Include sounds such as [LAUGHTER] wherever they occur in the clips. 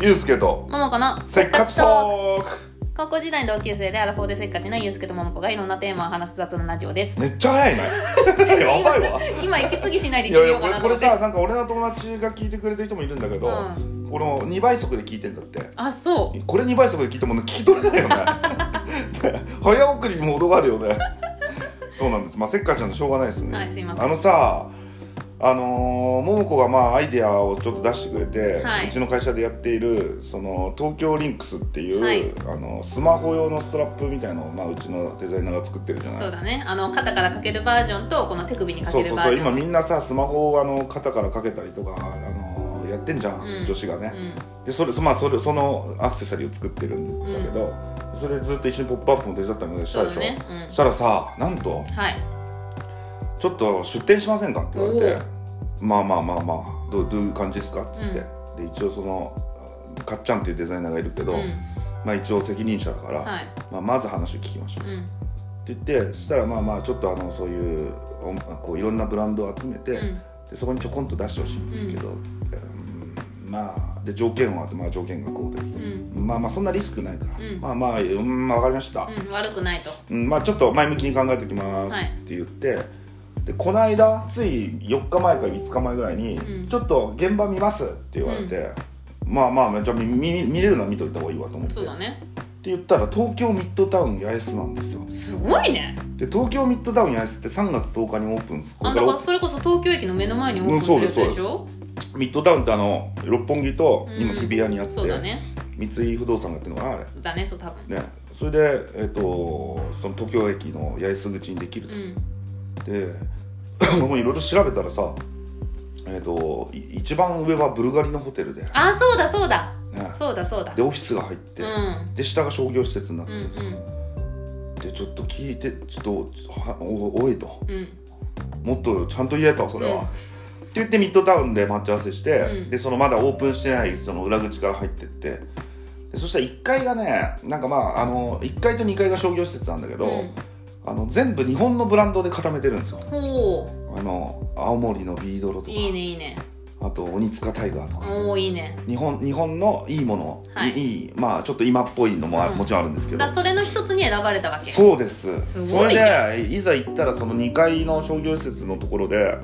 ゆうすけとももこのせっかちトーク。高校時代の同級生でアラフォーでせっかちなゆうすけとももこがいろんなテーマを話す雑なラジオです。めっちゃ早いね。[LAUGHS] やばいわ。今息継ぎしないでいやいやこれこれさなんか俺の友達が聞いてくれてる人もいるんだけど、うこの2倍速で聞いてんだって。あそう。これ2倍速で聞いても聞き取れないよね。で [LAUGHS] 早送りにも程があるよね。そうなんです。まあせっかちゃんのしょうがないですね、はいすいません。あのさあのー、桃子がまあアイデアをちょっと出してくれて、はい。うちの会社でやっているその東京リンクスっていう、はい。あのスマホ用のストラップみたいなのを、まあ、うちのデザイナーが作ってるじゃない。そうだね。あの肩からかけるバージョンとこの手首にかそうそうそうけるバージョン。今みんなさスマホをあの肩からかけたりとかあのやってんじゃん、うん。女子がね、うん。でそれそまあそれそのアクセサリーを作ってるんだけど、それずっと一緒に「ポップアップも手伝ったりもしたでしょ、ね。うん。そしたらさなんとはい「ちょっと出店しませんか?」って言われてお「まあまあまあまあどうどういう感じですか?」っつって、うんで一応そのかっちゃんっていうデザイナーがいるけど、うん。まあ一応責任者だから、はい。まあ、まず話を聞きましょう、うん。って言ってそしたらまあまあちょっとあのそういうおこういろんなブランドを集めて、うん。でそこにちょこんと出してほしいんですけど、つって、うん。まあで条件はあってまあ条件がこうで、うん。まあまあそんなリスクないから、うん。まあまあうん分かりました、うん悪くないと。うんまあちょっと前向きに考えておきますはい。って言って、でこの間つい4日前か5日前ぐらいに、うん。ちょっと現場見ますって言われて、まあまあじゃあ見見見れるのは見といた方がいいわと思って。そうだね。って言ったら東京ミッドタウン八重洲なんですよ。すごいね。で東京ミッドタウン八重洲って3月10日にオープンですこあだからそれこそ東京駅の目の前にオープンするでしょ？ミッドタウンってあの六本木と今うん。日比谷にあって、そうだね。三井不動産がやってるのかなあれ。だねそう多分。ね。それでえっ、とその東京駅の八重洲口にできると、うん。で [LAUGHS] もういろいろ調べたらさえっ、とい一番上はブルガリのホテルで,、ね、あそうだそうだ。そうだそうだ。でオフィスが入って、うん。で下が商業施設になってうんるんですよ、でちょっと聞いてちょっとはおおいと。うん。うんもっとちゃんと言えとそれは、うん。って言ってミッドタウンで待ち合わせして、うん。でそのまだオープンしてないその裏口から入ってって。でそしたら1階がねなんかまああの1階と2階が商業施設なんだけど、うん。あの全部日本のブランドで固めてるんですよ。ほあの青森のビードロとか。ういいねいいね。あと鬼塚タイガーとか。おおいいね。日本日本のいいもの、はい。い、いまあちょっと今っぽいのもあうん。もちろんあるんですけど、だそれの一つに選ばれたわけ。そうです。すごいそれでいざ行ったらその2階の商業施設のところで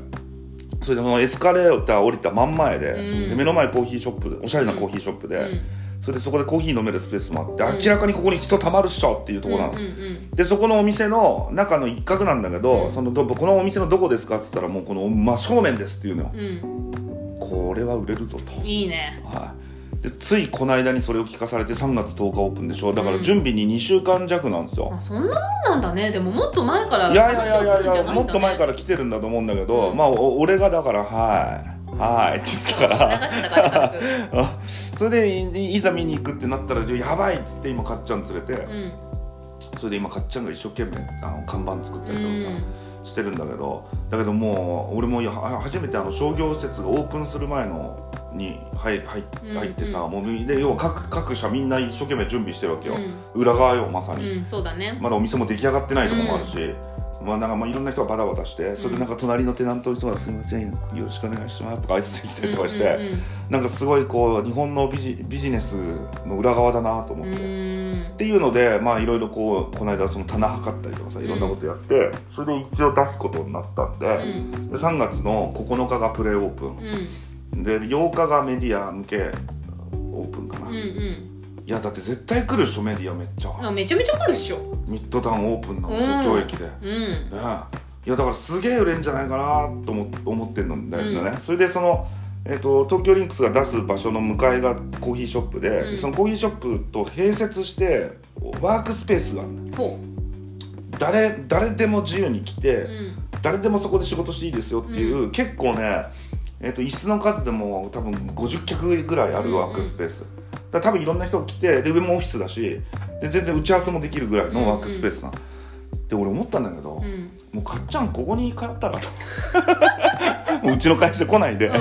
それでもうエスカレーター降りた真ん前で,、うん。で目の前コーヒーショップでおしゃれなコーヒーショップで、うんそれでそこでコーヒー飲めるスペースもあって、うん明らかにここに人たまるっしょっていうところなの、うんうんでそこのお店の中の一角なんだけど、うん。そのどこのお店のどこですかっつったらもうこの真正面ですっていうのよ、うん。これは売れるぞと、いいね。はい、でついこの間にそれを聞かされて3月10日オープンでしょ。だからうん。準備に2週間弱なんですよ、あそんなもんなんだね。でももっと前からいやいやいやいやもっと前から来てるんだと思うんだけど、うん。まあお俺がだからはいはいって言ってたからそれでいいざ見に行くってなったらじゃあやばいっつって今かっちゃん連れて、うん。それで今かっちゃんが一生懸命あの看板作ったりとかさ、うん。してるんだけどだけどもう俺も初めてあの商業施設がオープンする前のに入入うん入ってさ、もうで要は各各社みんな一生懸命準備してるわけよ、う裏側よまさに、うんそうだね。まだお店も出来上がってないとこもあるし、まあなんかまあいろんな人がバタバタしてそれでなんか隣のテナントの人が「すみませんよろしくお願いします」とか挨拶に来たりとかして、なんかすごいこう日本のビジビジネスの裏側だなと思って。っていうのでまあいろいろこうこの間その棚測ったりとかさいろんなことやって、それで一応出すことになったんで,、うんで3月の9日がプレーオープうんン、で8日がメディア向けオープンかな、うんういんやだって絶対来るでしょメディアめっちゃ、あめちゃめちゃ来るっしょ。ミッドタウンオープンなのうん東京駅で、ねうん。え。いやだからすげえ売れんじゃないかなと思思ってんのだよね、うん。それでそのえっと東京リンクスが出す場所の向かいがコーヒーショップで,で、うん。そのコーヒーショップと併設してワークスペースがある誰誰でも自由に来て、ううん。誰でもそこで仕事していいですよっていう、結構ね、えー、と椅子の数でも多分50脚ぐらいあるワークスペース、だから多分いろんな人が来てで上もオフィスだしで全然打ち合わせもできるぐらいのワークスペースな、で俺思ったんだけど、うん。もうかっちゃんここに通ったらと [LAUGHS] もううちの会社来ないで、うん。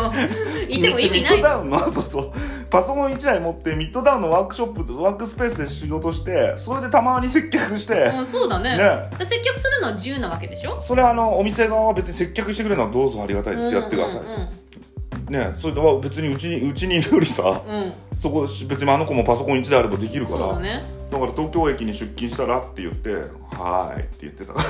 いても意味ない。ミッドダウンの [LAUGHS] そうそう。パソコン1台持ってミッドダウンのワークショップワークスペースで仕事してそれでたまに接客して、うんそうだね。ね。で接客するのは自由なわけでしょ？それはあのお店側は別に接客してくれるのはどうぞありがたいです、やってくださいうんうんうんねそれは別にうちにうちにいるよりさうん。そこで別にあの子もパソコン1台あればできるから。そうだね。だから東京駅に出勤したらって言って「はーい」って言ってた。[LAUGHS]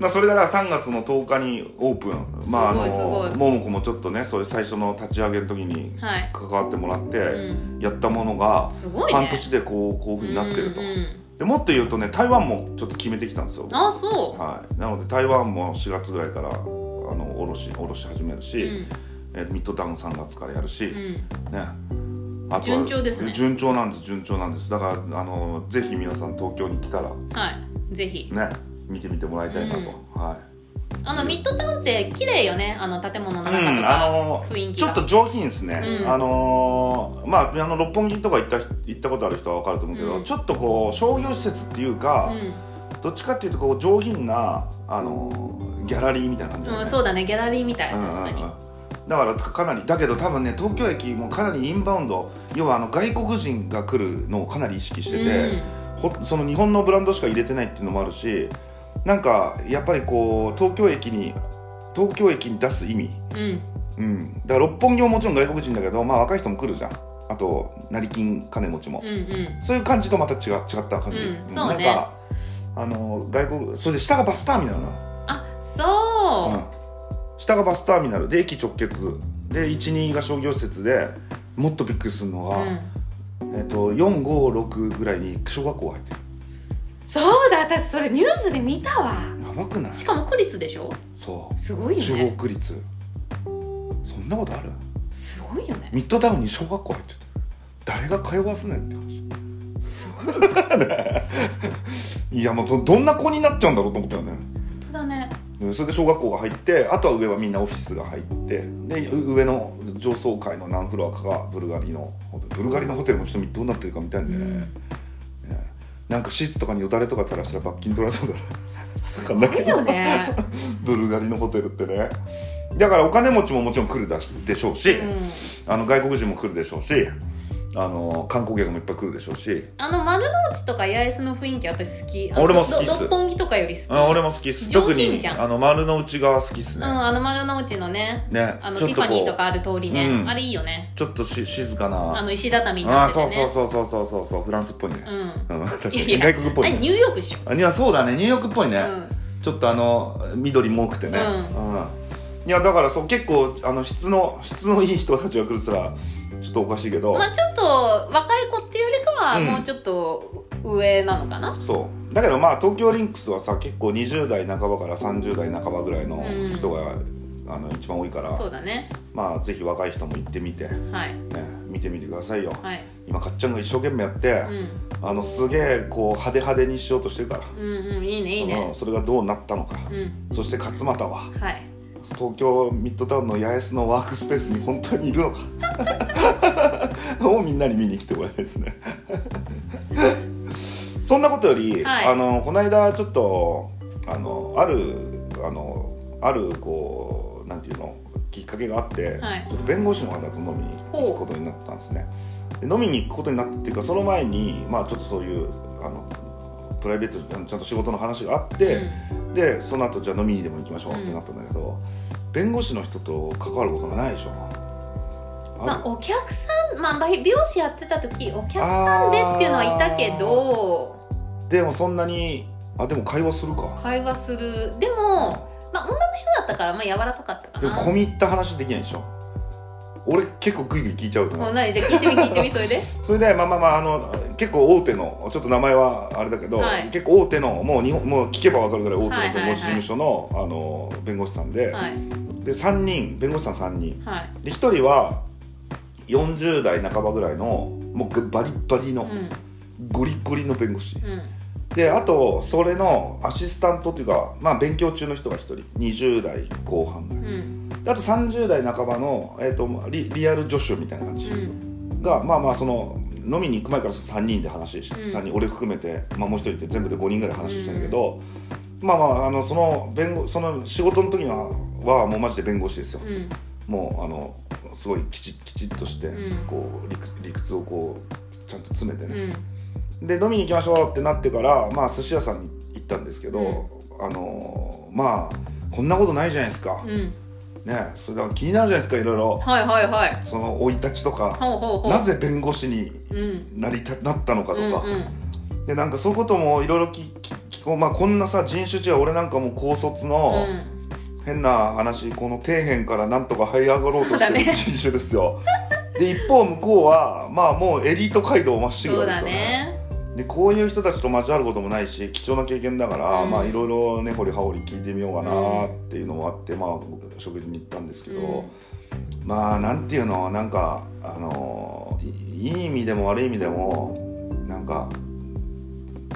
まあそれがだから3月の10日にオープン。まああすごいすごい。の桃子もちょっとねそういう最初の立ち上げの時にはい。関わってもらってうやったものがすごいね。半年でこうこういうふうになってると、うんうんでもっと言うとね台湾もちょっと決めてきたんですよ。あそはい、なので台湾も4月ぐらいからあの卸し卸し始めるうし、うん。えーミッドタウン3月からやるし、うん。ね。あとは順調ですね。順調なんです順調なんです。だからあのぜひ皆さん東京に来たらはい。ぜひ。ね見てみてもらいたいなと、うん。はい。あのミッドタウンって綺麗よね。あの建物の中とうん、あかの雰囲気が。ちょっと上品ですね、うん。あのーまああの六本木とか行った行ったことある人は分かると思うけど、うん。ちょっとこう商業施設っていうか、どっちかっていうとこう上品なあのーギャラリーみたいな感じね。うん、うん、そうだねギャラリーみたいうんうんうん。確かに。だからかなりだけど多分ね東京駅もかなりインバウンド要はあの外国人が来るのをかなり意識してて、ほその日本のブランドしか入れてないっていうのもあるしなんかやっぱりこう東京駅に東京駅に出す意味、うん。うん。うん、だから六本木ももちろん外国人だけど、まあ、若い人も来るじゃん。あと成金金持ちも、うんうん。そういう感じとまた違違った感じ、うん。そうね。なんかあの外国それで下がバスターミナルなの。あそう、うん。下がバスターミナル。で駅直結。で12が商業施設でもっとびっくりするのが、うん。えっと456ぐらいに小学校が入ってる。そうだ私それニュースで見たわ。やばくない？しかも区立でしょ？そう。すごいよ中ね国区立。そんなことある？すごいよね。ミッドタウンに小学校入ってて誰が通わすねんって話。すごい。本 [LAUGHS] いやもうそどんな子になっちゃうんだろうと思ったよね。当だね。うんそれで小学校が入ってあとは上はみんなオフィスが入ってでう上の上層階の何フロアかがブルガリのブルガリのホテルもちょっとどうなってるかみたいんで、うん。ね。なんかシーツとかによだれとか垂らしたら罰金取られそうだなすごいよね。[LAUGHS] ブルガリのホテルってね。だからお金持ちももちろん来るでしょうし、うん。あの外国人も来るでしょうしあの観光客もいっぱい来るでしょうし。あの丸の内とか八重洲の雰囲気私好き。俺も好きっす。ど六本木とかより好き。あ俺も好きっす。上特に品じゃん。あの丸の内側好きっすね、うんあの丸の内のねねあのティファニーとかある通りね、うん。あれいいよね。ちょっとし静かな。あの石畳にああそうなっててね。そうそうそうそうそうそうフランスっぽいね、うん。外国っぽい、あれニューヨークっしょ。あいやそうだね。ニューヨークっぽいね、うん。ちょっとあの緑も多くてね、ううん。いやだからそう結構あの質の質のいい人たちが来るって言ったらちょっとおかしいけど、まあちょっと若い子っていうよりかはうん。もうちょっと上なのかな、そう。だけどまあ東京リンクスはさ結構20代半ばから30代半ばぐらいの人が、あの一番多いから。そうだね。まあぜひ若い人も行ってみて、ね、はい。見てみてくださいよ、はい。今かっちゃんが一生懸命やって、うん。あのすげえこう派手派手にしようとしてるから。うんうんいいねいいそねのそれがどうなったのか、うん。そして勝俣は。はい東京ミッドタウンの八重洲のワークスペースに本当にいるのかをみんなに見に来てもらいたいですね。[LAUGHS] そんなことより、はい。あのこの間ちょっとあのあるあのあるこうなんていうのきっかけがあって、はい。ちょっと弁護士の方と飲みに行くことになったんですね。で飲みに行くことになったっていうかその前にまあちょっとそういうあのプライベートちゃんと仕事の話があって、でその後じゃあ飲みにでも行きましょうってなったんだけど、弁護士の人と関わることがないでしょまあお客さんまあ美容師やってた時お客さんでっていうのはいたけど。でもそんなにあでも会話するか。会話する。でもまあ女の人だったからまあ柔らかかったかな。でも込み入った話できないでしょ俺結構グイグイ聞いちゃうから何？じゃあ聞いてみ聞いてみそれで？[LAUGHS] それでまあまあまああの結構大手のちょっと名前はあれだけど、はい。結構大手のもう日本もう聞けば分かるぐらい大手の弁護士事務所の,、あの弁護士さんで、はい。で3人弁護士さん3人。はい。で1人は40代半ばぐらいのもうバリッバリの、うん。ゴリゴリの弁護士。うんであとそれのアシスタントっていうかまあ勉強中の人が1人。20代後半ぐらい。うん。であと30代半ばの、えー、とリリアル助手みたいな感じ。うん。が、まあまあその飲みに行く前から3人で話して、うん。3人俺含めて、まあ、もう1人で全部で5人ぐらい話してんだけど、まあまああのその弁護その仕事の時ははもうマジで弁護士ですよ、うん。もうあのすごいきちきちっとして、うん。こう理屈理屈をこうちゃんと詰めてうね、んで飲みに行きましょうってなってからまあ寿司屋さんに行ったんですけど、うん。あのまあこんなことないじゃないですか、うん。ねそれが気になるじゃないですかいろいろ。はいはいはい。その生い立ちとか。なぜ弁護士にうん。なりたなったのかとか、うんうん。でなんかそういうこともいろいろ聞こう。まあこんなさ人種違う俺なんかもう高卒の変な話この底辺からなんとか這い上がろうとしてる人種ですよ、で一方向こうはまあもうエリート街道まっしぐらですよね。ねでこういう人たちと交わることもないし貴重な経験だから、うん。まあいろいろ根掘り葉掘り聞いてみようかなっていうのもあって、まあ食事に行ったんですけど、まあなんていうのなんかあのいいい意味でも悪い意味でもなんか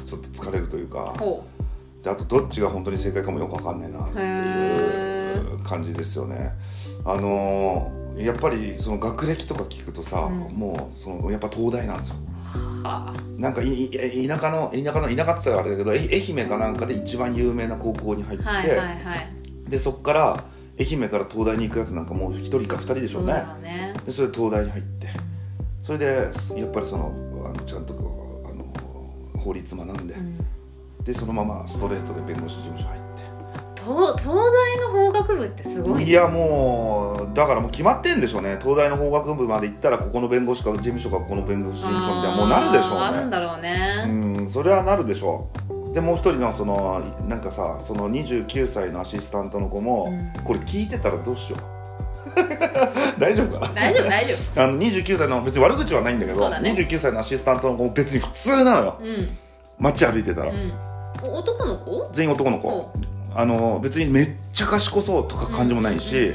ちょっと疲れるというかほであとどっちが本当に正解かもよくわかんないなっていう感じですよね。あのやっぱりその学歴とか聞くとさ、うん。もうそのやっぱ東大なんですよ。なんかいい田舎の田舎の田舎って言ったらあれだけど愛愛媛かなんかで一番有名な高校に入って、はいはいはい。でそっから愛媛から東大に行くやつなんかもう一人か二人でしょそううね。だろうね。でそれで東大に入って。それでやっぱりそのあのちゃんとあの法律学んで、うん。でそのままストレートで弁護士事務所入っ東東大の法学部ってすごいね。ていやもうだからもう決まってんでしょうね。東大の法学部まで行ったらここの弁護士か事務所かここの弁護士事務所みたいなもうなるでしょうね。あるんだろうね。うんそれはなるでしょう。でもう一人のそのなんかさその29歳のアシスタントの子も、うん。これ聞いてたらどうしよう。[LAUGHS] 大丈夫か？な大丈夫大丈 [LAUGHS] あの29歳の別に悪口はないんだけどそうだね。29歳のアシスタントの子も別に普通なのよ。夫うん。街歩いてたら、うん。お男の子？全員男の子。おあの別にめっちゃ賢そうとか感じもないし、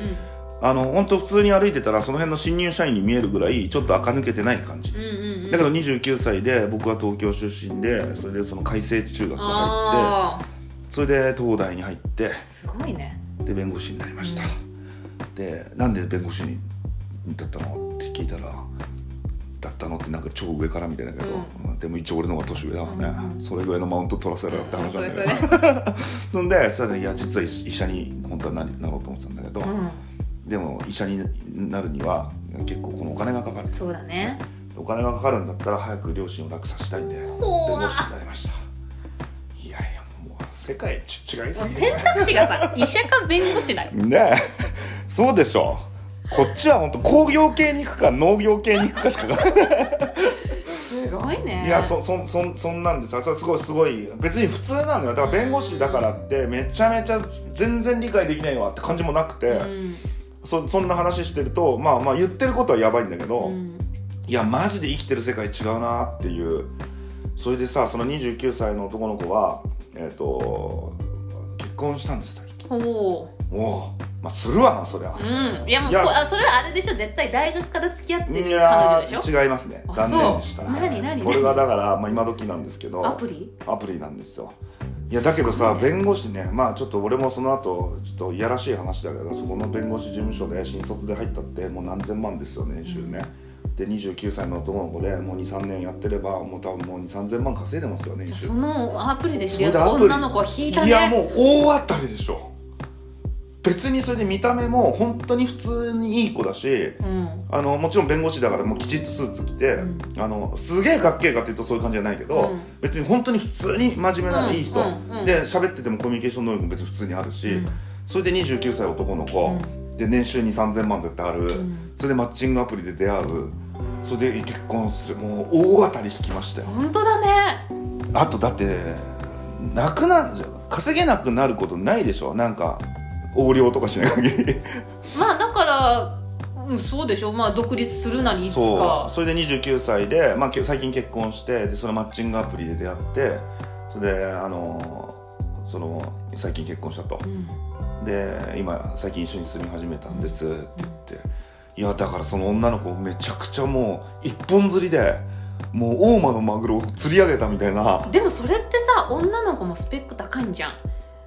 あの本当普通に歩いてたらその辺の新入社員に見えるぐらいちょっと垢抜けてない感じ、だけど29歳で僕は東京出身でそれでその開成中学入ってあそれで東大に入ってあすごいね。で弁護士になりました、でなんで弁護士にだったの？って聞いたらだったのってなんか超上からみたいだけど、でも一応俺の方が年上だからね、うん。それぐらいのマウント取らせろよって話な。んだそけれど、それなん。で [LAUGHS] それでいや実は医者に本当はなりなろうと思ってたんだけど、うん。でも医者になるには結構このお金がかかる。そうだね。お金がかかるんだったら早く両親を楽させたいんで弁護士になりました。いやいやもう世界ち違いもうすぎ選択肢がさ医者か弁護士だよ。[LAUGHS] ねえ。そうでしょこっちは本当工業系に行くか農業系に行くかしかすごいね。いやそそそそんなんでさすごいすごい。別に普通なのよ。だから弁護士だからってめちゃめちゃ全然理解できないわって感じもなくて、うん。そそんな話してるとまあまあ言ってることはやばいんだけど、うん。いやマジで生きてる世界違うなっていう。それでさその29歳の男の子はえっ、と結婚したんです最近。ほおおまあするわなそりゃううん。いやもういやこあそれはあれでしょ？絶対大学から付き合ってる彼いや女でしょ？ー違いますね。あ残念でした。そう何何？これがだから、まあ、今時なんですけど。アプリ？アプリなんですよ。いやだけどさ、すごいね弁護士ねまあちょっと俺もその後ちょっといやらしい話だけどそこの弁護士事務所で新卒で入ったってもう何千万ですよ年収ね、で29歳の男の子でもう23年やってればもう多分もう2 3千万稼いでますよ年収。そのアプリで知り合ったそれでアプリ。女の子は引いたね。いやもう大当たりでしょ別にそれで見た目も本当に普通にいい子だしうん。あのもちろん弁護士だからもうきちっとスーツ着て、うん。あのすげえかっけえかっていうとそういう感じじゃないけど、うん。別に本当に普通に真面目な、うん。いい人、で喋っててもコミュニケーション能力も別に普通にあるし、うん。それで29歳男の子、うで年収に3000万絶対ある、ん。それでマッチングアプリで出会う。それで結婚する。もう大当たり引きましたよ。本当だね。あとだってなくな稼げなくなることないでしょ？なんか横領とかしない限り。まあだから、うん、そうでしょまあ独立するなりいつそう。かそれで29歳で、まあ、け最近結婚してでそのマッチングアプリで出会ってそれであのその最近結婚したと。うん。で今最近一緒に住み始めたんですって言って。いやだからその女の子めちゃくちゃもう一本釣りでもう大間のマグロを釣り上げたみたいな。でもそれってさ女の子もスペック高いんじゃん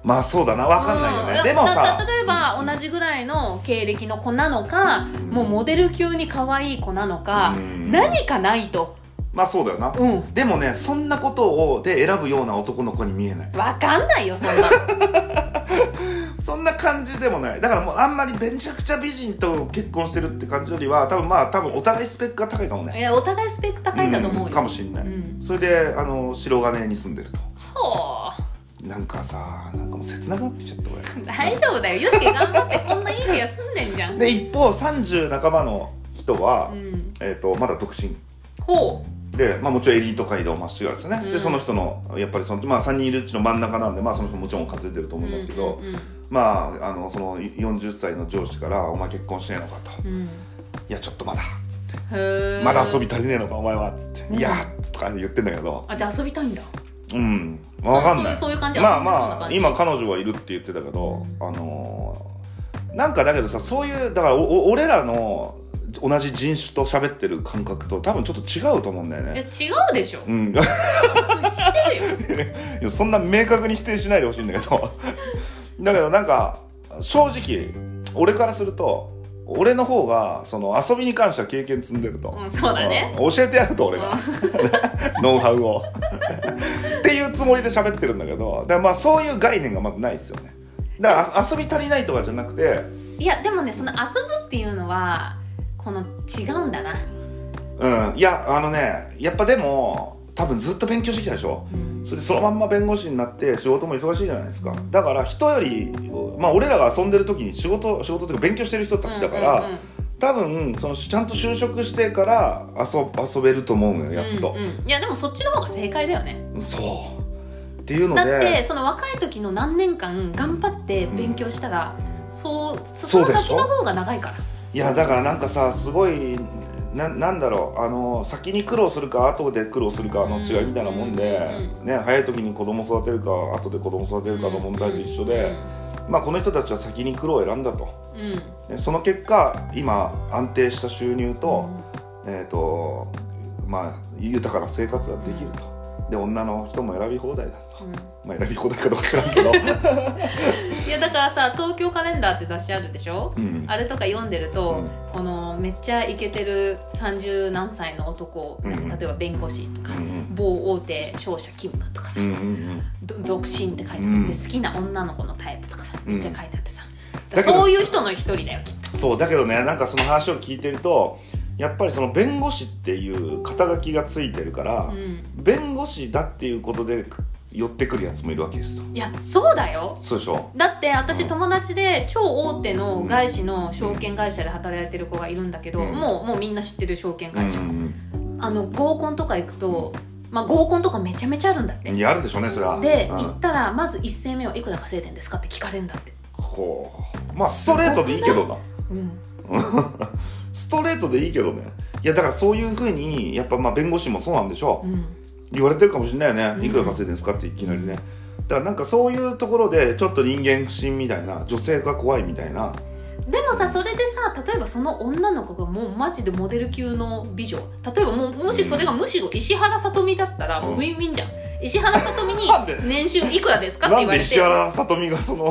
まあそうだな分かんないよね、うん。でもださ。だ例えば同じぐらいの経歴の子なのか、もうモデル級に可愛い子なのか、うん。何かないと。まあそうだよな、うん。でもねそんなことをで選ぶような男の子に見えない。わかんないよそんな。[LAUGHS] そんな感じでもない。だからもうあんまりめちゃくちゃ美人と結婚してるって感じよりは多分まあ多分お互いスペックが高いかもね。いやお互いスペック高いんだと思うよ、んかもしんない、うん。それであの白金に住んでると。ほなんかさなんかもう切なくなってきちゃった俺。う [LAUGHS] 大丈夫だよ。ユースケ頑張ってこんないい部屋住んでんんじゃん。で一方30半ばの人は、うん。えー、とまだ独身。ほで、まあ、もちろんエリート街道まっしぐらですね、うん。でその人のやっぱりその、まあ、3人いるうちの真ん中なんで、まあ、その人もちろん稼いでるとう思いますけど、うんうんまああのその40歳の上司から「お前結婚してねえのか」と。うん。うん「いやちょっとまだ」っつって「へー。まだ遊び足りねえのかお前は」っつって「うんいや」っつって言ってんだけど。あじゃあ遊びたいんだ。うん分かんない。そういう感じまあまあ今彼女はいるって言ってたけど、あのーなんかだけどさそういうだからおお俺らの同じ人種と喋ってる感覚と多分ちょっと違うと思うんだよいやね違うでしょ。うん。[LAUGHS] 知ってるよ。[LAUGHS] いやそんな明確に否定しないでほしいんだけど。[LAUGHS] だけどなんか正直俺からすると俺の方がその遊びに関しては経験積んでると、うんそうだね。うん教えてやると俺が、ノウハウをつもりで喋ってるんだけどだまあそういう概念がまずないですよね。だからあ遊び足りないとかじゃなくていやでもねその遊ぶっていうのはこの違うんだな。うん。いやあのねやっぱでも多分ずっと勉強してきたでしょ。それでそのまんま弁護士になって仕事も忙しいじゃないですか。だから人よりまあ俺らが遊んでる時に仕事仕事っていうか勉強してる人たちだから、多分そのちゃんと就職してから遊遊べると思うのよやっと。うん、うん。いやでもそっちの方が正解だよね。そうっていうので。だってその若い時の何年間頑張って勉強したら、そうそそうのそでしょ？先の方が長いから。いやだからなんかさすごいななんだろうあの先に苦労するか後で苦労するかの違いみたいなもんで、うんね、早い時に子供育てるか後で子供育てるかの問題と一緒で、まあ、この人たちは先に苦労を選んだと。うん。その結果今安定した収入と,、えーとまあ、豊かな生活ができるとで女の人も選び放題だと、うん。まあ、選び放題かどうか知らんけど、[LAUGHS] いやだからさ「東京カレンダー」って雑誌あるでしょ、うん。あれとか読んでると、うん。このめっちゃイケてる30何歳の男、うん。例えば弁護士とか、うん某大手商社勤務とかさ、独身って書いてあって、うん。好きな女の子のタイプとかさめっちゃ書いてあってさ、そういう人の一人だよきっと。そうだけどねなんかその話を聞いてるとやっぱりその弁護士っていう肩書きがついてるから、うん。弁護士だっていうことで寄ってくるやつもいるわけですよ。いやそうだよ。そうでしょ？だって私友達で超大手の外資の証券会社で働いてる子がいるんだけど、うん。もうもうみんな知ってる証券会社、うんあの合コンとか行くと、まあ、合コンとかめちゃめちゃあるんだって。やあるでしょうねそれは。で、うん。行ったらまず一斉目はいくら稼いでんですかって聞かれるんだって。ほう。まあストレートでいいけどな。うん [LAUGHS] ストレートでいいけどね。いやだからそういうふうにやっぱまあ弁護士もそうなんでしょう、うん。言われてるかもしれないよね、うん。いくら稼いでんですかっていきなりね。だからなんかそういうところでちょっと人間不信みたいな女性が怖いみたいな。でもさそれでさ例えばその女の子がもうマジでモデル級の美女。例えばもうもしそれがむしろ石原さとみだったらもうウィンウィンじゃん、石原さとみになんで？年収いくらですか？ってなんで言われて。石原さとみがその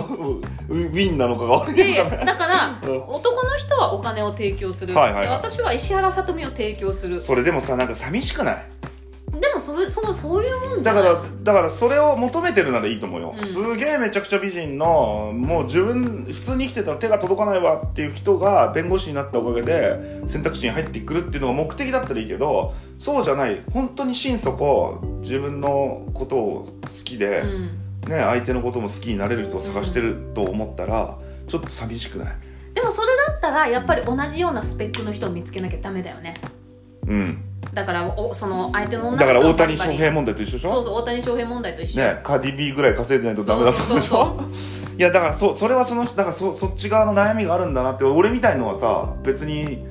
ウウィンなのかが悪いでのかねだからうん。男の人はお金を提供する、はいはいはい。で私は石原さとみを提供する。それでもさなんか寂しくない？でもそれそうそういうもんだからだからそれを求めてるならいいと思うよ、うん。すげえめちゃくちゃ美人のもう自分普通に生きてたら手が届かないわっていう人が弁護士になったおかげで選択肢に入ってくるっていうのが目的だったらいいけどそうじゃない。本当に心底自分のことを好きで、うん。ね、相手のことも好きになれる人を探してると思ったらちょっと寂しくない。でもそれだったらやっぱり同じようなスペックの人を見つけなきゃダメだよね。うんだからおその相手の女のだから人大谷翔平問題と一緒でしょ？そうそう大谷翔平問題と一緒、ね、カーディビーぐらい稼いでないとダメだったでしょ？[LAUGHS] いやだからそそれはその人だからそそっち側の悩みがあるんだなって俺みたいのはさ別に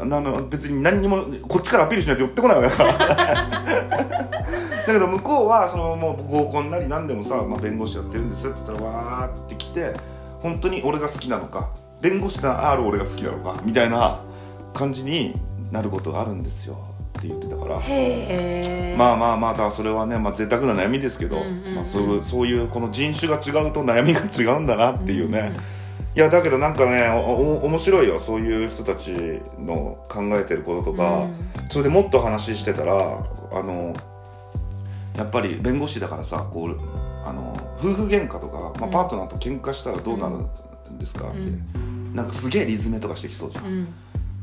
あの別に何にもこっちからアピールしないと寄ってこないわけだからだけど向こうはそのもう合コンなり何でもさ、まあ、弁護士やってるんですっつったらわーって来て本当に俺が好きなのか弁護士な R 俺が好きなのかみたいな感じになることがあるんですよって言ってたから。まあまあまあだそれはね、まあ、贅沢な悩みですけど、うんうんうん。まあ、そういうそういうこの人種が違うと悩みが違うんだなっていうね、いやだけどなんかねおお面白いよ。そういう人たちの考えてることとか、それでもっと話してたらあのやっぱり弁護士だからさこうあの夫婦喧嘩とか、まあ、うん。パートナーと喧嘩したらどうなるんですかって、うん。なんかすげえリズメとかしてきそうじゃんうん。うん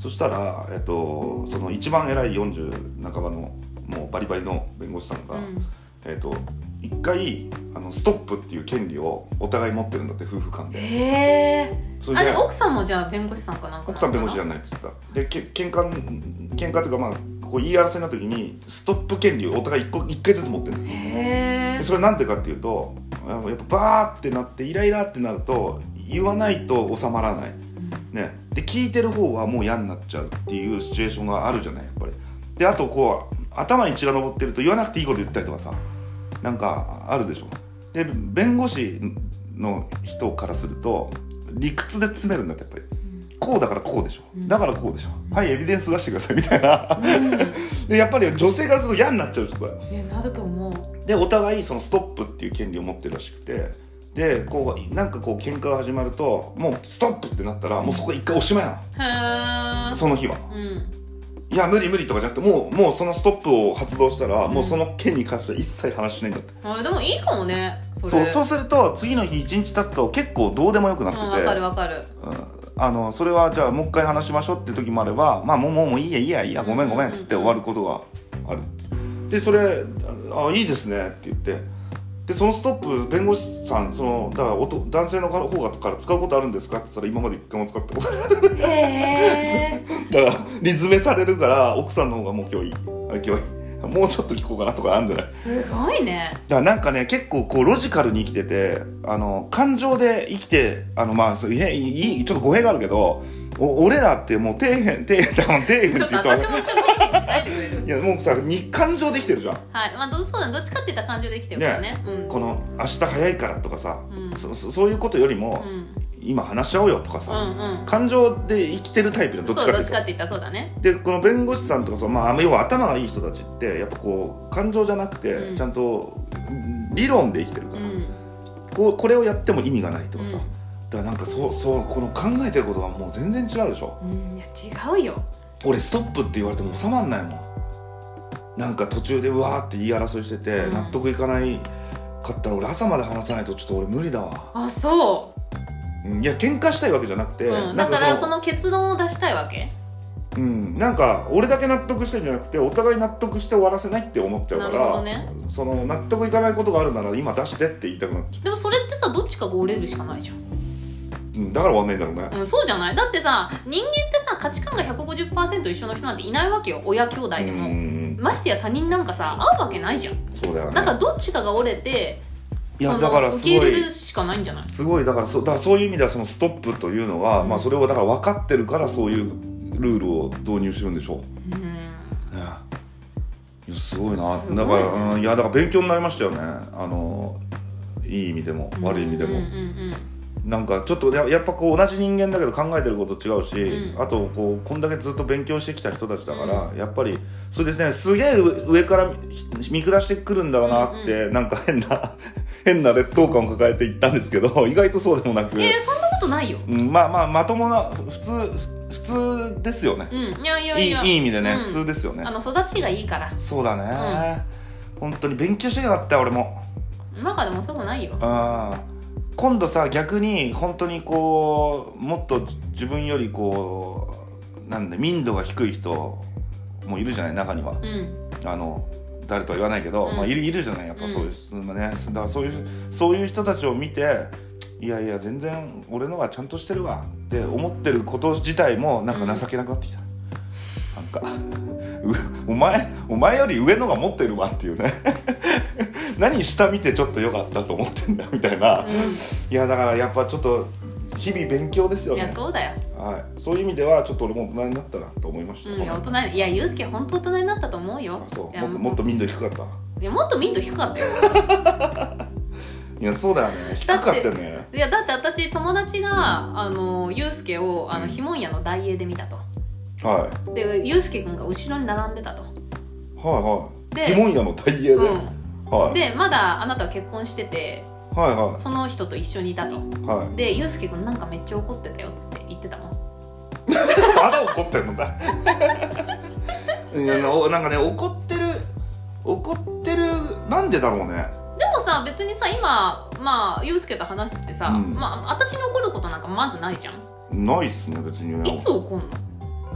そしたら、えっと、その一番偉い40半ばのもうバリバリの弁護士さんが、うん。えっと一回あのストップっていう権利をお互い持ってるんだって夫婦間で。へえ。それで奥さんもじゃあ弁護士さんかなんか奥さん弁護士じゃんないっつった。でけ喧嘩喧嘩というかまあこう言い争いの時にストップ権利をお互い一個一回ずつ持ってるへそれなんでかっていうとやっぱバーってなってイライラってなると言わないと収まらないね。で聞いてる方はもう嫌になっちゃうっていうシチュエーションがあるじゃないやっぱり。であとこう頭に血が上ってると言わなくていいこと言ったりとかさなんかあるでしょ。で弁護士の人からすると理屈で詰めるんだってやっぱり。こうだからこうでしょ。うん。だからこうでしょ。はいエビデンス出してくださいみたいな。うん。でやっぱり女性からすると嫌になっちゃうしそれ。いやなると思う。でお互いそのストップっていう権利を持ってるらしくてでこうなんかこう喧嘩が始まるともうストップってなったらもうそこで一回おしまいなの。その日は。うん。いや無理無理とかじゃなくてもうもうそのストップを発動したら、もうその件に関しては一切話しないんだって。あでもいいかもねそうそうすると次の日一日経つと結構どうでもよくなってて、うんわかるわかる。うん。あのそれはじゃあもう一回話しましょうって時もあればまあもうもうもういいやいいやいいやごめんごめんっつって終わることがあるでそれあいいですねって言ってでそのストップ弁護士さんそのだからおと男性の方がから使うことあるんですかって言ったら今まで一回も使ったことない。へえ [LAUGHS] だからリズメされるから奥さんの方がもう今日いい。あ今日いい。もうちょっと聞こうかなとかあるんじゃない？すごいね。だからなんかね結構こうロジカルに生きててあの感情で生きてあのまあそういやいいちょっと語弊があるけどお俺らってもう底辺底辺底辺ってちょっと言いやもうさに感情で生きてるじゃん。はい。まあどそうだね。どっちかって言ったら感情で生きてるからね。うん。この明日早いからとかさ、うん。そそそういうことよりも、うん。今話し合おうよとかさ、うんうん。感情で生きてるタイプじゃん。どっちかっていったら。そうだね。でこの弁護士さんとかさ、まあ、要は頭がいい人たちってやっぱこう感情じゃなくて、うん。ちゃんと理論で生きてるから、うん。こうこれをやっても意味がないとかさ、うん。だからなんかそうそうこの考えてることがもう全然違うでしょ。うん。いや違うよ俺ストップって言われても収まんないもん。なんか途中でうわーって言い争いしてて、うん。納得いかないかったら俺朝まで話さないとちょっと俺無理だわ。あそう。んいや喧嘩したいわけじゃなくて、う、うん、だからその結論を出したいわけ？うん、なんか俺だけ納得してるんじゃなくてお互い納得して終わらせないって思っちゃうから、どね。その納得いかないことがあるなら今出してって言いたくなっちゃでもそれってさどっちかが折れるしかないじゃん、だから終わんないんだろうね、うん、そうじゃない？だってさ人間ってさ価値観が150%一緒の人なんていないわけよ。親兄弟でも、うんましてや他人なんかさ会うわけないじゃん。そうだよね。だからどっちかが折れていやだからす受けごい入れるしかないんじゃない？すごいだからそだからそういう意味ではそのストップというのは、うん。まあそれをだから分かってるからそういうルールを導入してるんでしょう、ね、うん。いやすごいな。すごいだから、うん、いやだから勉強になりましたよね。あのいい意味でも悪い意味でも、うんうんうんなんかちょっとややっぱこう同じ人間だけど考えてること違うし、うん。あとこうこんだけずっと勉強してきた人たちだから、やっぱりそれですねすげえ上上から見見下してくるんだろうなって、なんか変な [LAUGHS] 変な劣等感を抱えていったんですけど [LAUGHS] 意外とそうでもなく、そんなことないよ。うん、まあまあまともな普通普通ですよね、うんいやいやいや。いい意味でね、うん。普通ですよね。あの育ちがいいから。そうだね、本当に勉強してやがったよ俺も。中でもそうくないよ。あ今度さ逆に本当にこうもっと自分よりこうなんだ民度が低い人もいるじゃない中には。うん。あの誰とは言わないけど、うん。まあ、いるいるじゃないやっぱそういう、まあね、だからそういうそういう人たちを見ていやいや全然俺のがちゃんとしてるわって思ってること自体もなんか情けなくなってきた、なんかうお前お前より上のが持ってるわっていうね。[LAUGHS] 何下見てちょっと良かったと思ってんだみたいな、ういやだからやっぱちょっと日々勉強ですよんいねやそうだよ。はい、そういう意味ではちょっと俺も大人になったなと思いました、うんいや大人いやユうスケ本当大人になったと思うよ。あそう。もっともっと民度低かった？いやもっと民度低かったよ。[LAUGHS] いやそうだよね。低かったよね。いやだって私友達があのユうスケをあのひもんやの大英で見たとはい。でユうスケ君が後ろに並んでたと。はいはい。でひもんやの大英で、うはい。んでまだあなたは結婚しててはいはその人と一緒にいたと。いはい。でユうスケ君なんかめっちゃ怒ってたよって言ってたもん [LAUGHS] まだ怒ってんのか。[LAUGHS] いやなんかね怒ってる怒ってるなんでだろうね。でもさ別にさ今まあユうスケと話しててさ、うん。まあ私に怒ることなんかまずないじゃん。ないっすね別にね。いつ怒んの？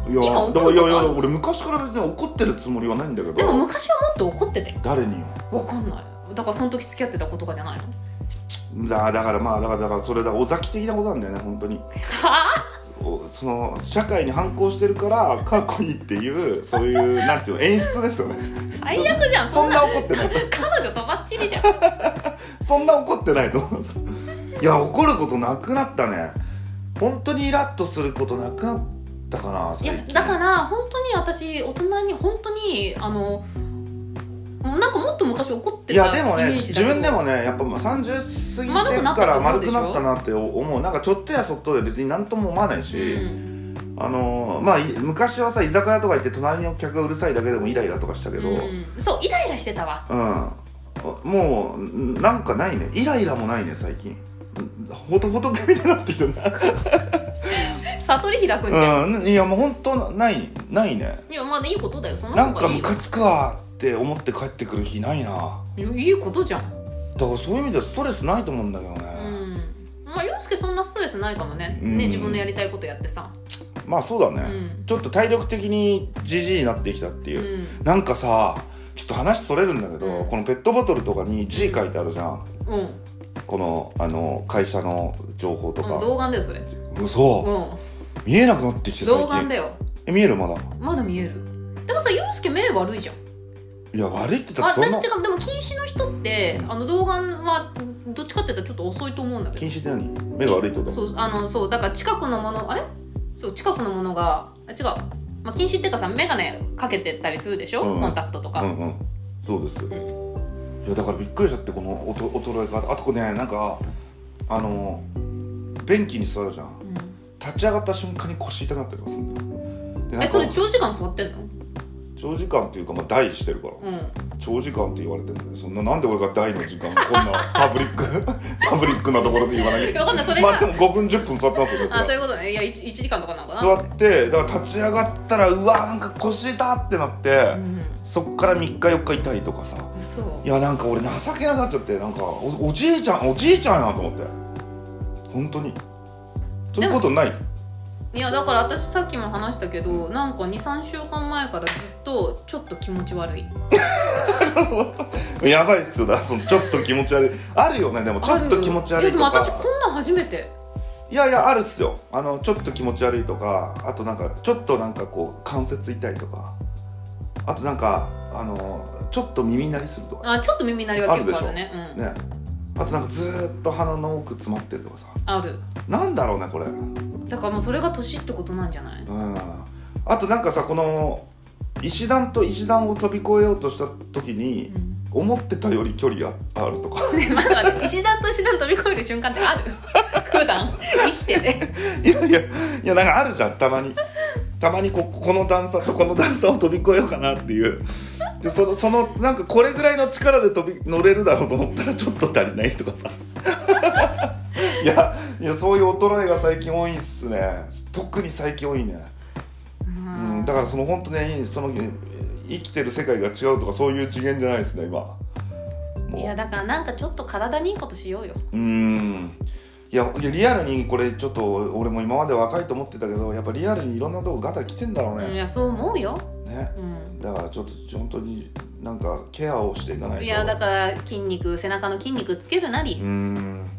いやからい。やいや俺昔から別に怒ってるつもりはないんだけど。でも昔はもっと怒ってたよ。誰によ。わかんない。だからその時付き合ってた子とかじゃないの？だだからまあだからだからそれだ尾崎的なことなんだよね本当に。はおその社会に反抗してるからかっこいいっていうそういう [LAUGHS] なんていうの演出ですよね。あ最悪じゃん。そんそんなな怒ってない。彼女とばっちりじゃん。[LAUGHS] そんな怒ってないと思う。んですいや怒ることなくなったね。本当にイラッとすることなくなったかないやだから本当に私大人に本当にあのなんかもっと昔怒ってたいやでもねイメージだけど。自分でもねやっぱまあ30過ぎてから丸くなったなって思う。なんかちょっとやそっとで別に何とも思わないし、うん。あのーまあい昔はさ居酒屋とか行って隣の客がうるさいだけでもイライラとかしたけど、うん。そうイライラしてたわ。うん、もうんなんかないね。イライラもないね最近。うんほと仏みたいになってきてる [LAUGHS] 悟り開くんじゃん、なうん。いやもう本当ないないね。いやまだいいことだよ。そのなんかムカつくわって思って帰ってくる日ないな。いやいいことじゃん。だからそういう意味ではストレスないと思うんだけどね、うん。まあ洋介そんなストレスないかもね,、うん。ね自分のやりたいことやってさ。まあそうだね、うん。ちょっと体力的にじじいになってきたっていう。う、ん。なんかさちょっと話それるんだけど、うん。このペットボトルとかに字書いてあるじゃん。うん、このあの会社の情報とうん、か、童顔だよそれ。嘘、うん見えなくなってきて最近。童顔だよ。え見える？まだ。まだ見える。でもさ洋介目悪いじゃん。いや悪いって言ったあってそんなだって違うでも近視の人ってあの童顔はどっちかって言ったらちょっと遅いと思うんだけど。禁止って何？目が悪いってこと？そうあのそうだから近くのものあれ？そう近くのものがあ違う、まあ、近視っていうかさ眼鏡かけてたりするでしょ、うんコンタクトとか、うんうん。そうです、ん。いやだからびっくりしちゃってこのおと衰え方あとこれねなんかあの便器に座るじゃん立ち上がった瞬間に腰痛くなったりとかするえそれ長時間座ってんの？長時間っていうかまあ台してるから、うん。長時間って言われてるんだよそんななんで俺が大の時間こんなパブリックパブリックなところで言わなきゃい？いやわかんない。それが、まあでも5分10分座ってますよあそういうことね。いや 1, 時間とかなのかな？座ってだから立ち上がったらうわなんか腰痛ってなって、うんそっから3日4日痛いとかさ。嘘。いやなんか俺情けなくなっちゃってなんかおおじいちゃんおじいちゃんやと思って。本当にそういうことない。いやだから私さっきも話したけどなんか23週間前からずっとちょっと気持ち悪い。[LAUGHS] やばいっすよだそのちょっと気持ち悪い。あるよねでもちょっと気持ち悪いとやでも私かこんなん初めて。いやいやあるっすよ。あのちょっと気持ち悪いとかあとなんかちょっとなんかこう関節痛いとか。あとなんかあのちょっと耳鳴りするとか。あちょっと耳鳴りは結構あるね。うん。ねあとなんかずーっと鼻の奥詰まってるとかさ。ある。なんだろうねこれ。だからもうそれが年ってことなんじゃない？うん。あとなんかさこの石段と石段を飛び越えようとした時に思ってたより距離があるとか。ね [LAUGHS] 待って待って石段と石段飛び越える瞬間ってある？[LAUGHS] 普段？生きてて？いやいやいやなんかあるじゃんたまに。たまにここの段差とこの段差を飛び越えようかなっていうでそのそのなんかこれぐらいの力で飛び乗れるだろうと思ったらちょっと足りないとかさ。[LAUGHS] いやいやそういう衰えが最近多いっすね。特に最近多いね。うん、だからその本当ねその生きてる世界が違うとかそういう次元じゃないですね今。いやだからなんかちょっと体にいいことしようよ。うーんいやいやリアルにこれちょっと俺も今まで若いと思ってたけどやっぱリアルにいろんなとこガタ来てんだろうね、うんいやそう思うよ、ね。うん、だからちょっと本当になんかケアをしていかないと。いやだから筋肉背中の筋肉つけるなり、うーん。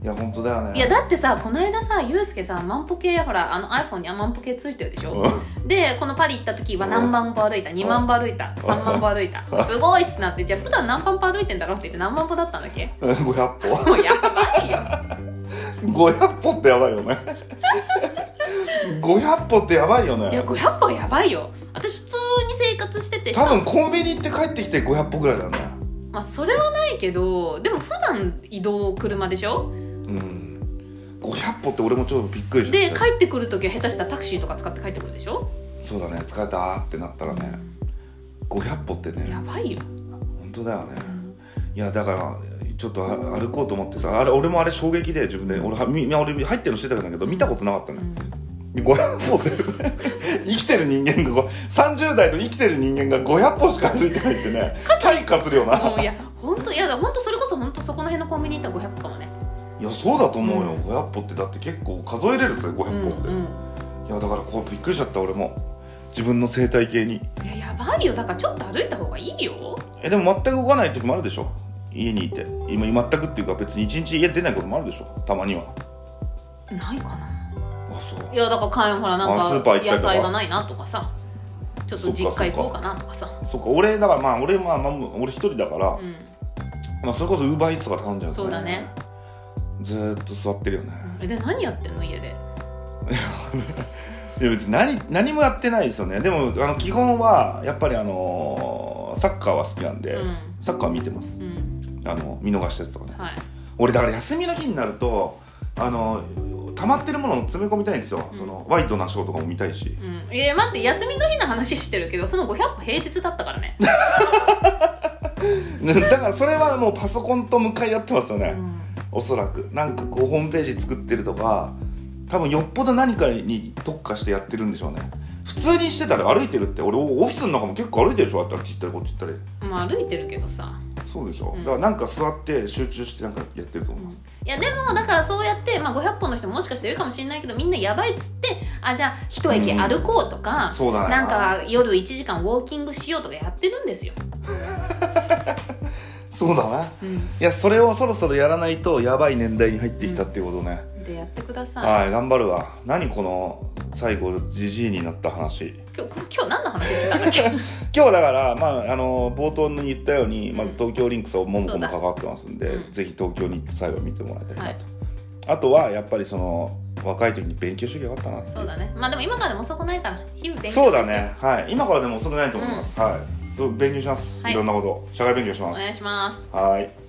いや本当だよね。いやだってさこの間さユうスケさ万歩計ほらあの iPhone に万歩計ついてるでしょ、でこのパリ行った時は何万歩歩いた？2万歩歩いた。3万歩歩いた。すごいっつなってじゃあ普段何万歩歩いてんだろうって言って何万歩だったんだっけ？500歩。もうやばいよ500歩ってやばいよね。500歩ってやばいよいやね500歩はやばいよ。私普通に生活してて。多分コンビニ行って帰ってきて500歩ぐらいだよね。まあそれはないけどでも普段移動車でしょ？うん。500歩って俺もちょっとびっくりして。で帰ってくる時は下手したらタクシーとか使って帰ってくるでしょ？そうだね。疲れたーってなったらね。500歩ってね。やばいよ、本当だよねいやだからちょっとあ歩こうと思ってさあれ俺もあれ衝撃で自分で俺はみ俺入ってるのしてたんだけど見たことなかったねうん。500歩って生きてる人間がこう30代と生きてる人間が500歩しか歩いてないってね退化するよな。もういや本当いや本当それこそ本当そこの辺のコンビニ行ったら500歩かもね。いやそうだと思うよ、うん500歩ってだって結構数えれるぜ500歩って、うんうん。いやだからこうびっくりしちゃった俺も。自分の生態系に。いややばいよ。だからちょっと歩いた方がいいよ。えでも全く動かない時もあるでしょ家にいて今全くっていうか別に一日家出ないこともあるでしょ。たまには。ないかな。あそう。いやだから買いほらなんあスーかパー行ったりとか。野菜がないなとかさ。ちょっと実家行こうかなとかさ。そっか俺だからまあ俺まあ、まあ、俺一人だから、うん。まあ、それこそウーバーイーツとか頼んじゃうんそうだね。ずーっと座ってるよね、えで何やってんの？家で。[LAUGHS] いや別に何何もやってないですよね。でもあの基本はやっぱりあのーサッカーは好きなんで、うん。サッカー見てます。うんあの見逃したやつとかね。はい。俺だから休みの日になるとあの溜まってるものを詰め込みたいんですよ、そのワイドなショーとかも見たいし。うん。いや待って休みの日の話してるけどその500歩平日だったからねね。[LAUGHS] だからそれはもうパソコンと向かい合ってますよね、うん。おそらく。なんかこうホームページ作ってるとか多分よっぽど何かに特化してやってるんでしょうね。普通にしてたら歩いてるって。俺オフィスの中も結構歩いてるでしょ。あっち行ったりこっち行ったり。まあ歩いてるけどさそうでしょ、うん。だからなんか座って集中してなんかやってると思います、いやでもだからそうやって、まあ、500本の人もしかしているかもしれないけどみんなやばいっつってあじゃあ一駅歩こうとか、そうだねなんか夜1時間ウォーキングしようとかやってるんですよ、[LAUGHS] そうだな、いやそれをそろそろやらないとやばい年代に入ってきたっていうことね、でやってください。はい頑張るわ。何この最後ジジイになった話。今日今日何の話してたんだっけ？[LAUGHS] 今日だから、まあ、あの冒頭に言ったようにまず東京リンクスをももこも関わってますんで、うん。ぜひ東京に行って最後見てもらいたいなと、はい。あとはやっぱりその若い時に勉強しときゃよかったなってそうだね。まあでも今からでも遅くないから。日々勉強そうだね。はい。今からでも遅くないと思います、はい。勉強します、はい。いろんなこと。社会勉強します。お願いします。はい